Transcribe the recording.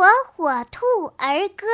火火兔儿歌。